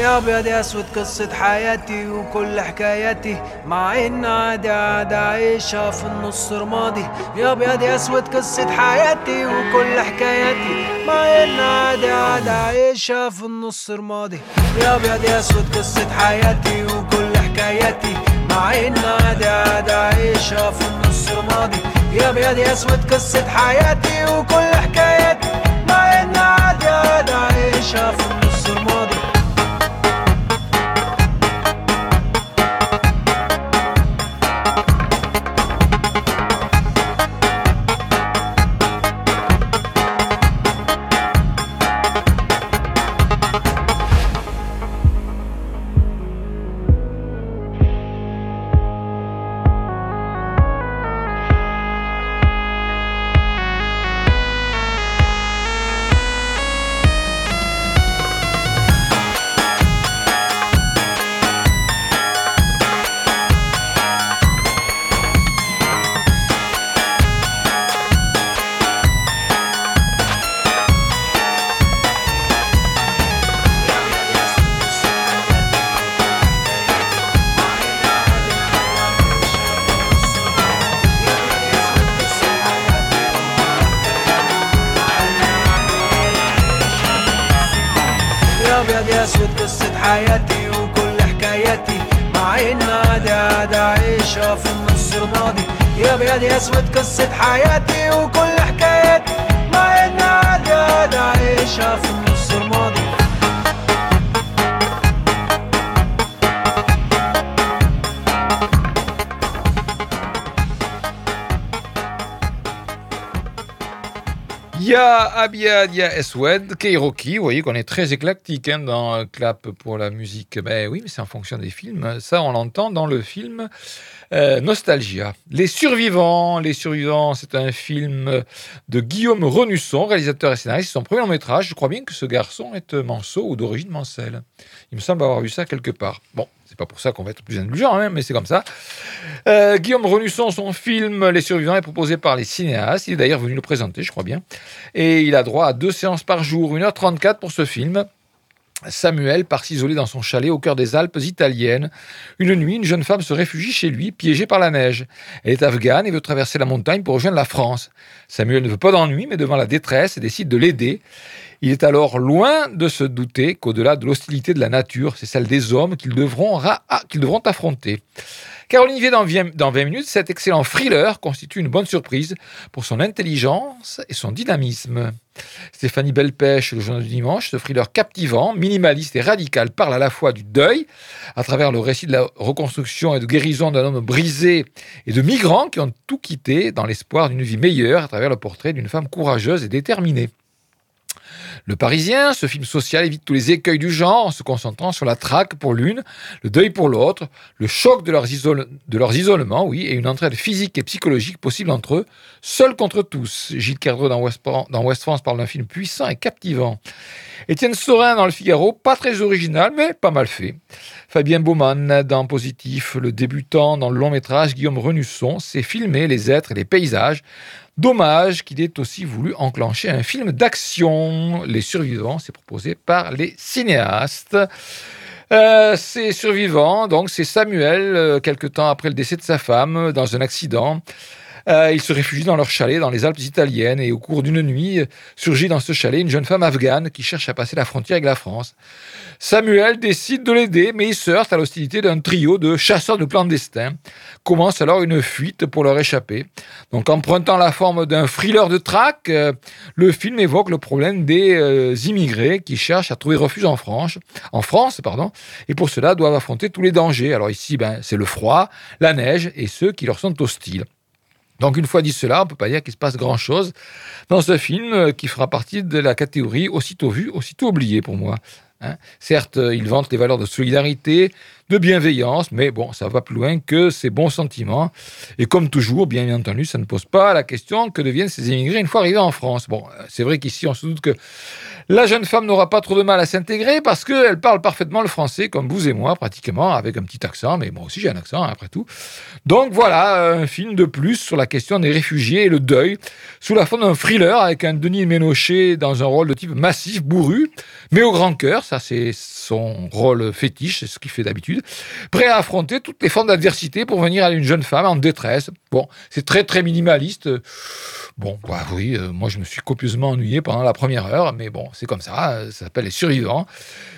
يا ابيض يا أسود قصة حياتي وكل حكاياتي مع إن عادي عادي عايشها في النص رمادي. يا ابيض يا أسود قصة حياتي وكل حكاياتي مع إن عادي عادي عايشها في النص رمادي. يا ابيض يا أسود قصة حياتي وكل حكاياتي مع إن عادي عادي عايشها في النص رمادي. يا ابيض يا أسود قصة حياتي وكل حكاياتي مع إن عادي عادي عايشها في النص عسل أسود قصة حياتي وكل Ya Abiad, Ya Eswed, Keiroki, vous voyez qu'on est très éclectique hein, dans euh, Clap pour la musique. Ben oui, mais c'est en fonction des films. Ça, on l'entend dans le film euh, Nostalgia. Les Survivants, Les Survivants, c'est un film de Guillaume Renusson, réalisateur et scénariste. C'est son premier long métrage. Je crois bien que ce garçon est manceau ou d'origine mancelle. Il me semble avoir vu ça quelque part. Bon, c'est pas pour ça qu'on va être plus indulgent, hein, mais c'est comme ça. Euh, Guillaume Renusson, son film Les Survivants est proposé par les cinéastes. Il est d'ailleurs venu le présenter, je crois bien. Et il a droit à deux séances par jour, 1h34 pour ce film. Samuel part s'isoler dans son chalet au cœur des Alpes italiennes. Une nuit, une jeune femme se réfugie chez lui, piégée par la neige. Elle est afghane et veut traverser la montagne pour rejoindre la France. Samuel ne veut pas d'ennui, mais devant la détresse, décide de l'aider. Il est alors loin de se douter qu'au-delà de l'hostilité de la nature, c'est celle des hommes qu'ils devront, ah, qu'ils devront affronter. Caroline Vier dans 20 dans 20 minutes, cet excellent thriller constitue une bonne surprise pour son intelligence et son dynamisme. Stéphanie Belpêche, le journal du dimanche, ce thriller captivant, minimaliste et radical parle à la fois du deuil, à travers le récit de la reconstruction et de guérison d'un homme brisé, et de migrants qui ont tout quitté dans l'espoir d'une vie meilleure, à travers le portrait d'une femme courageuse et déterminée. Le Parisien, ce film social évite tous les écueils du genre en se concentrant sur la traque pour l'une, le deuil pour l'autre, le choc de leurs, isolements, oui, et une entraide physique et psychologique possible entre eux, seuls contre tous. Gilles Cardreau dans West, dans France parle d'un film puissant et captivant. Étienne Saurin dans Le Figaro, pas très original, mais pas mal fait. Fabien Baumann dans Positif, le débutant dans le long métrage Guillaume Renusson, c'est filmer les êtres et les paysages. Dommage qu'il ait aussi voulu enclencher un film d'action. Les survivants, c'est proposé par les cinéastes. Euh, ces survivants, donc c'est Samuel, euh, quelque temps après le décès de sa femme, dans un accident. Euh, ils se réfugient dans leur chalet dans les Alpes italiennes et au cours d'une nuit surgit dans ce chalet une jeune femme afghane qui cherche à passer la frontière avec la France. Samuel décide de l'aider, mais il se heurte à l'hostilité d'un trio de chasseurs de clandestins. Commence alors une fuite pour leur échapper. Donc, empruntant la forme d'un thriller de traque, euh, le film évoque le problème des euh, immigrés qui cherchent à trouver refuge en France, en France, pardon, et pour cela doivent affronter tous les dangers. Alors ici, ben, c'est le froid, la neige et ceux qui leur sont hostiles. Donc une fois dit cela, on ne peut pas dire qu'il se passe grand-chose dans ce film euh, qui fera partie de la catégorie aussitôt vu, aussitôt oublié pour moi. hein. Certes, euh, il vante les valeurs de solidarité, de bienveillance, mais bon, ça va plus loin que ces bons sentiments. Et comme toujours, bien entendu, ça ne pose pas la question que deviennent ces immigrés une fois arrivés en France. Bon, euh, c'est vrai qu'ici, on se doute que la jeune femme n'aura pas trop de mal à s'intégrer parce qu'elle parle parfaitement le français, comme vous et moi, pratiquement, avec un petit accent, mais moi aussi j'ai un accent, hein, après tout. Donc voilà, un film de plus sur la question des réfugiés et le deuil, sous la forme d'un thriller avec un Denis Ménochet dans un rôle de type massif, bourru, mais au grand cœur, ça c'est son rôle fétiche, c'est ce qu'il fait d'habitude, prêt à affronter toutes les formes d'adversité pour venir à une jeune femme en détresse. Bon, c'est très très minimaliste. Bon, bah oui, euh, moi je me suis copieusement ennuyé pendant la première heure, mais bon, c'est comme ça, euh, ça s'appelle Les Survivants.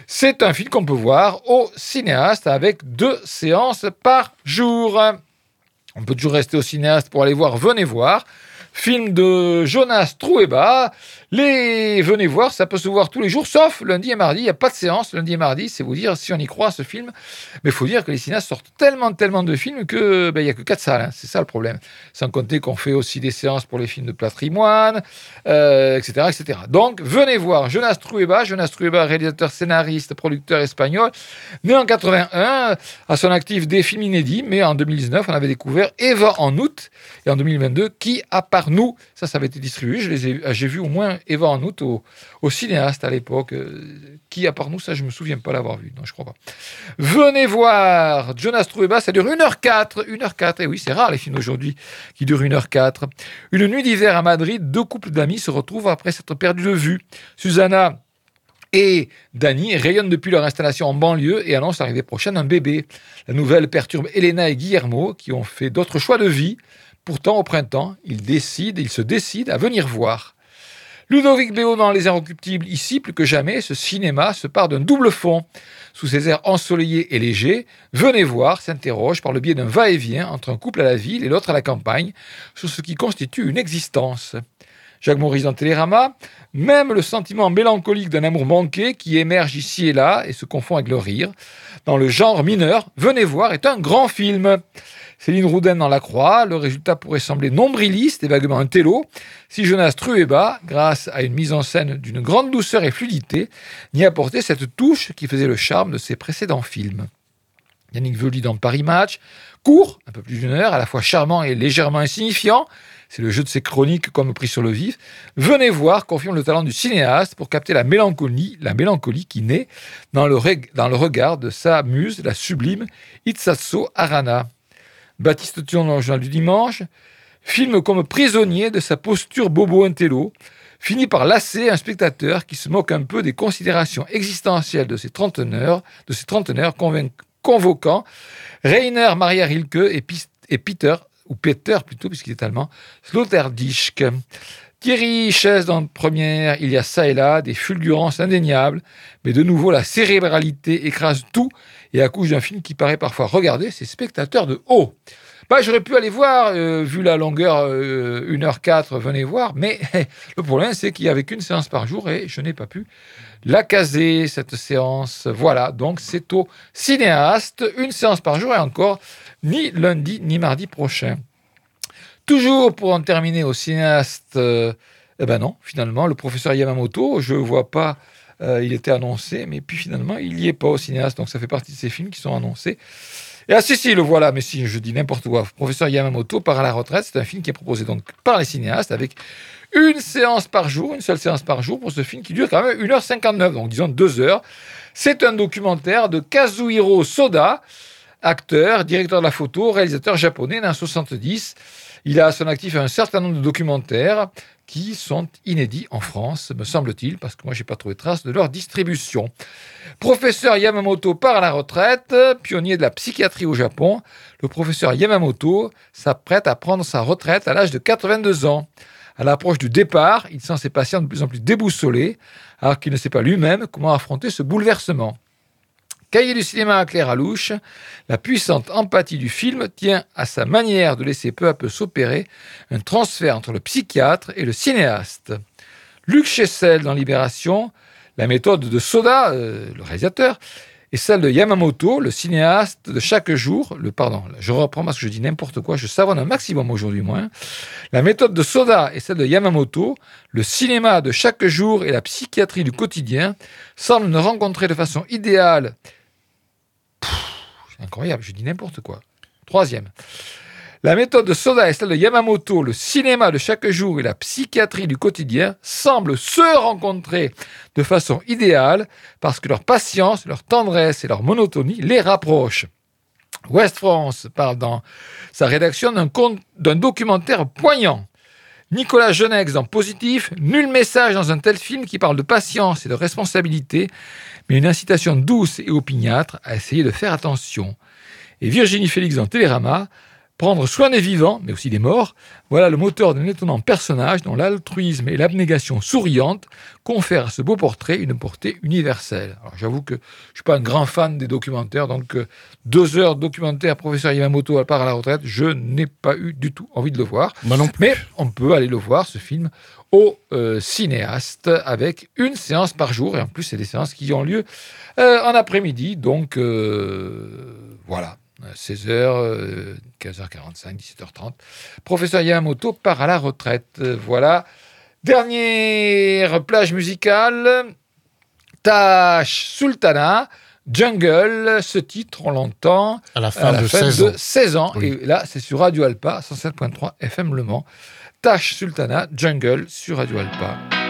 C'est un film qu'on peut voir au cinéaste avec deux séances par jour. On peut toujours rester au cinéaste pour aller voir Venez voir. Film de Jonas Trueba. Les venez voir, ça peut se voir tous les jours, sauf lundi et mardi. Il n'y a pas de séance lundi et mardi. C'est vous dire si on y croit ce film. Mais il faut dire que les cinéastes sortent tellement, tellement de films que ben, n'y a que quatre salles. hein. C'est ça le problème. Sans compter qu'on fait aussi des séances pour les films de patrimoine, euh, etc., etc. Donc venez voir Jonas Trueba. Jonas Trueba, réalisateur, scénariste, producteur espagnol, né en 81, à son actif des films inédits. Mais en 2019, on avait découvert Eva en août et en 2022 Qui à nous. Ça, ça avait été distribué. Ai, j'ai vu au moins Eva en août au, cinéaste à l'époque. Euh, Qui à part nous, ça, je me souviens pas l'avoir vu. Non, je crois pas. Venez voir Jonas Trueba, ça dure 1h04. 1h04, et oui, c'est rare les films d'aujourd'hui qui durent 1h04. Une nuit d'hiver à Madrid, deux couples d'amis se retrouvent après s'être perdus de vue. Susanna et Dany rayonnent depuis leur installation en banlieue et annoncent l'arrivée prochaine d'un bébé. La nouvelle perturbe Elena et Guillermo qui ont fait d'autres choix de vie. Pourtant, au printemps, ils décident, ils se décident à venir voir. Ludovic Béot dans Les Inrecuptibles, ici plus que jamais, ce cinéma se part d'un double fond. Sous ses airs ensoleillés et légers, Venez voir s'interroge par le biais d'un va-et-vient entre un couple à la ville et l'autre à la campagne sur ce qui constitue une existence. Jacques Maurice dans Télérama, même le sentiment mélancolique d'un amour manqué qui émerge ici et là et se confond avec le rire. Dans le genre mineur, Venez voir est un grand film. Céline Rouden dans La Croix, le résultat pourrait sembler nombriliste et vaguement un télo si Jonas Trueba, grâce à une mise en scène d'une grande douceur et fluidité, n'y apportait cette touche qui faisait le charme de ses précédents films. Yannick Vely dans Paris Match, court, un peu plus d'une heure, à la fois charmant et légèrement insignifiant, c'est le jeu de ses chroniques comme pris sur le vif. Venez voir, confirme le talent du cinéaste pour capter la mélancolie, la mélancolie qui naît dans le, dans le regard de sa muse, la sublime Itsaso Arana. Baptiste Thion dans le journal du dimanche, filme comme prisonnier de sa posture bobo intello, finit par lasser un spectateur qui se moque un peu des considérations existentielles de ces trentenaires, de convoquant Rainer Maria Rilke et Peter, ou Peter plutôt, puisqu'il est allemand, Sloterdijk. Thierry Chaise dans première, il y a ça et là des fulgurances indéniables, mais de nouveau la cérébralité écrase tout et accouche d'un film qui paraît parfois regarder ses spectateurs de haut. Bah, j'aurais pu aller voir, euh, vu la longueur euh, 1h04, venez voir, mais le problème c'est qu'il n'y avait qu'une séance par jour et je n'ai pas pu la caser, cette séance. Voilà, donc c'est au cinéaste, une séance par jour et encore, ni lundi ni mardi prochain. Toujours pour en terminer au cinéaste, euh, eh ben non, finalement, le professeur Yamamoto, je vois pas, euh, il était annoncé, mais puis finalement, il n'y est pas au cinéaste, donc ça fait partie de ces films qui sont annoncés. Et ah si, si, le voilà, mais si, je dis n'importe quoi. Professeur Yamamoto part à la retraite, c'est un film qui est proposé donc par les cinéastes avec une séance par jour, une seule séance par jour pour ce film qui dure quand même 1h59, donc disons 2 heures. C'est un documentaire de Kazuhiro Soda, acteur, directeur de la photo, réalisateur japonais dans 70. Il a à son actif un certain nombre de documentaires qui sont inédits en France, me semble-t-il, parce que moi, j'ai pas trouvé trace de leur distribution. Professeur Yamamoto part à la retraite, pionnier de la psychiatrie au Japon. Le professeur Yamamoto s'apprête à prendre sa retraite à l'âge de 82 ans. À l'approche du départ, il sent ses patients de plus en plus déboussolés, alors qu'il ne sait pas lui-même comment affronter ce bouleversement. Cahier du cinéma à Claire Alouche, la puissante empathie du film tient à sa manière de laisser peu à peu s'opérer un transfert entre le psychiatre et le cinéaste. Luc Chessel dans Libération, la méthode de Soda, euh, le réalisateur, et celle de Yamamoto, le cinéaste de chaque jour, le pardon, je reprends parce que je dis n'importe quoi, je savonne un maximum aujourd'hui moins. La méthode de Soda et celle de Yamamoto, le cinéma de chaque jour et la psychiatrie du quotidien semblent ne rencontrer de façon idéale Incroyable, je dis n'importe quoi. Troisième. La méthode de Soda est celle de Yamamoto, le cinéma de chaque jour et la psychiatrie du quotidien semblent se rencontrer de façon idéale parce que leur patience, leur tendresse et leur monotonie les rapprochent. West France parle dans sa rédaction d'un documentaire poignant. Nicolas Genex dans Positif, nul message dans un tel film qui parle de patience et de responsabilité, mais une incitation douce et opiniâtre à essayer de faire attention. Et Virginie Félix dans Télérama, prendre soin des vivants, mais aussi des morts, voilà le moteur d'un étonnant personnage dont l'altruisme et l'abnégation souriante confèrent à ce beau portrait une portée universelle. Alors j'avoue que je suis pas un grand fan des documentaires, donc euh, deux heures de documentaire professeur Yamamoto à part à la retraite, je n'ai pas eu du tout envie de le voir. Moi non plus. Mais on peut aller le voir, ce film, au euh, cinéaste, avec une séance par jour. Et en plus, c'est des séances qui ont lieu euh, en après-midi. Donc, euh, voilà, 16h, 15h45, 17h30. Professeur Yamamoto part à la retraite. Voilà. Dernière plage musicale. Tash Sultana. Jungle, ce titre, on l'entend À la à fin la de fin 16 de ans. 16 ans. Oui. Et là, c'est sur Radio Alpa, 107.3 FM Le Mans. Tash Sultana, Jungle sur Radio Alpa.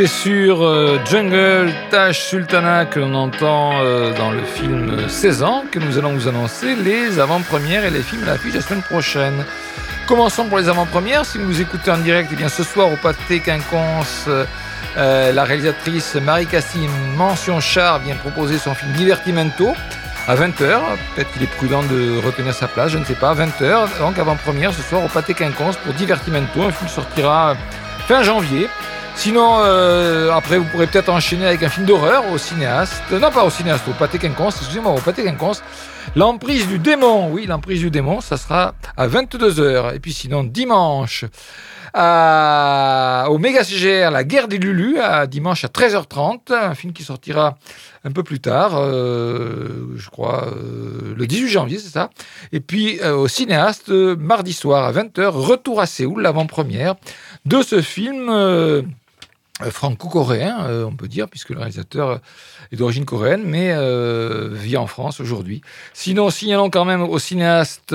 C'est sur euh, Jungle Tash Sultana que l'on entend euh, dans le film 16 ans que nous allons vous annoncer les avant-premières et les films à l'affiche la semaine prochaine. Commençons pour les avant-premières. Si vous nous écoutez en direct, eh bien ce soir au Pâté Quinconce, euh, la réalisatrice Marie Cassim, mention char, vient proposer son film Divertimento à 20h. Peut-être qu'il est prudent de retenir sa place, je ne sais pas. 20h, donc avant-première ce soir au Pâté Quinconce pour Divertimento. Un film sortira fin janvier. Sinon, euh, après, vous pourrez peut-être enchaîner avec un film d'horreur au cinéaste. Non, pas au cinéaste, au Pâté Quinconce, excusez-moi, au Pâté Quinconce. L'emprise du démon, oui, l'emprise du démon, ça sera à 22h. Et puis sinon, dimanche, au Méga CGR, La guerre des Lulus, à dimanche à 13h30, un film qui sortira un peu plus tard, euh, je crois, euh, le 18 janvier, c'est ça. Et puis au cinéaste, mardi soir à 20h, Retour à Séoul, l'avant-première de ce film franco-coréen, euh, on peut dire, puisque le réalisateur est d'origine coréenne, mais euh, vit en France aujourd'hui. Sinon, signalons quand même au cinéaste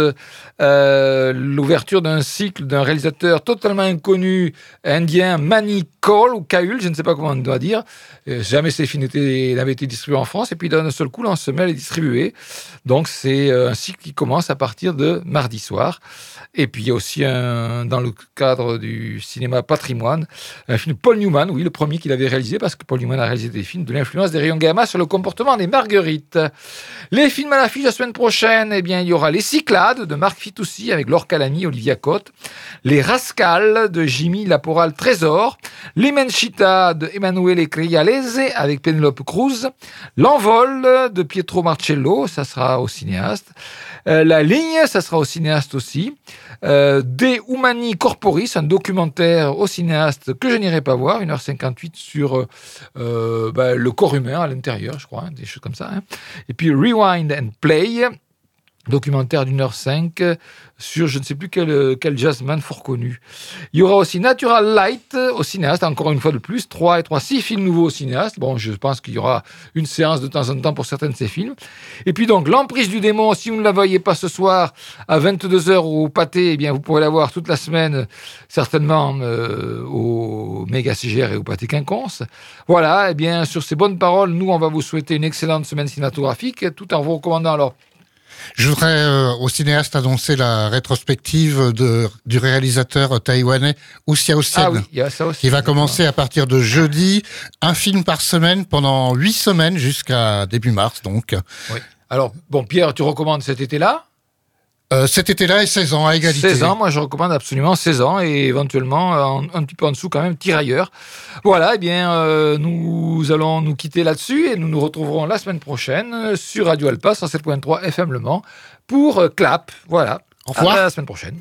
euh, l'ouverture d'un cycle d'un réalisateur totalement inconnu indien, Mani Kaul, ou Kaul, je ne sais pas comment on doit dire. Euh, jamais ces films n'avaient été distribués en France, et puis d'un seul coup, l'en semelle est distribué. Donc c'est euh, un cycle qui commence à partir de mardi soir. Et puis aussi un, dans le cadre du cinéma patrimoine, un film de Paul Newman, oui, le premier qu'il avait réalisé, parce que Paul Newman a réalisé des films de l'influence des rayons gamma sur le comportement des marguerites. Les films à l'affiche la semaine prochaine, eh bien, il y aura Les Cyclades de Marc Fitoussi avec Laure Calamy, Olivia Cotte, Les Rascals de Jimmy Laporal Trésor, Les Menchita de Emanuele Crialese avec Penelope Cruz, L'Envol de Pietro Marcello, ça sera au cinéaste, Euh, La Ligne, ça sera au cinéaste aussi, euh, De Humani Corporis, un documentaire au cinéaste que je n'irai pas voir, 1h58 sur euh, euh, bah, le corps humain à l'intérieur, je crois, hein, des choses comme ça. hein. Et puis Rewind and Play, documentaire d'une heure cinq sur je ne sais plus quel, quel jazzman fort connu. Il y aura aussi Natural Light au cinéaste, encore une fois de plus, 3 et 3, 6 films nouveaux au cinéaste. Bon, je pense qu'il y aura une séance de temps en temps pour certains de ces films. Et puis donc, L'Emprise du démon, si vous ne la voyez pas ce soir à 22h au pâté, eh bien, vous pourrez la voir toute la semaine, certainement euh, au Méga CGR et au pâté Quinconce. Voilà, eh bien, sur ces bonnes paroles, nous, on va vous souhaiter une excellente semaine cinématographique, tout en vous recommandant alors Je voudrais euh, au cinéaste annoncer la rétrospective de, du réalisateur taïwanais Wu Xiaoxian. Ah oui, il y a ça aussi. qui va commencer à partir de jeudi, un film par semaine pendant huit semaines jusqu'à début mars. Donc, Oui. Alors, bon, Pierre, tu recommandes cet été-là? Euh, cet été-là et 16 ans à égalité. 16 ans, moi je recommande absolument 16 ans et éventuellement euh, un, petit peu en dessous quand même, tirailleur. Voilà, eh bien euh, nous allons nous quitter là-dessus et nous nous retrouverons la semaine prochaine sur Radio Alpa 107.3 FM Le Mans pour euh, Clap. Voilà. Au revoir. À la semaine prochaine.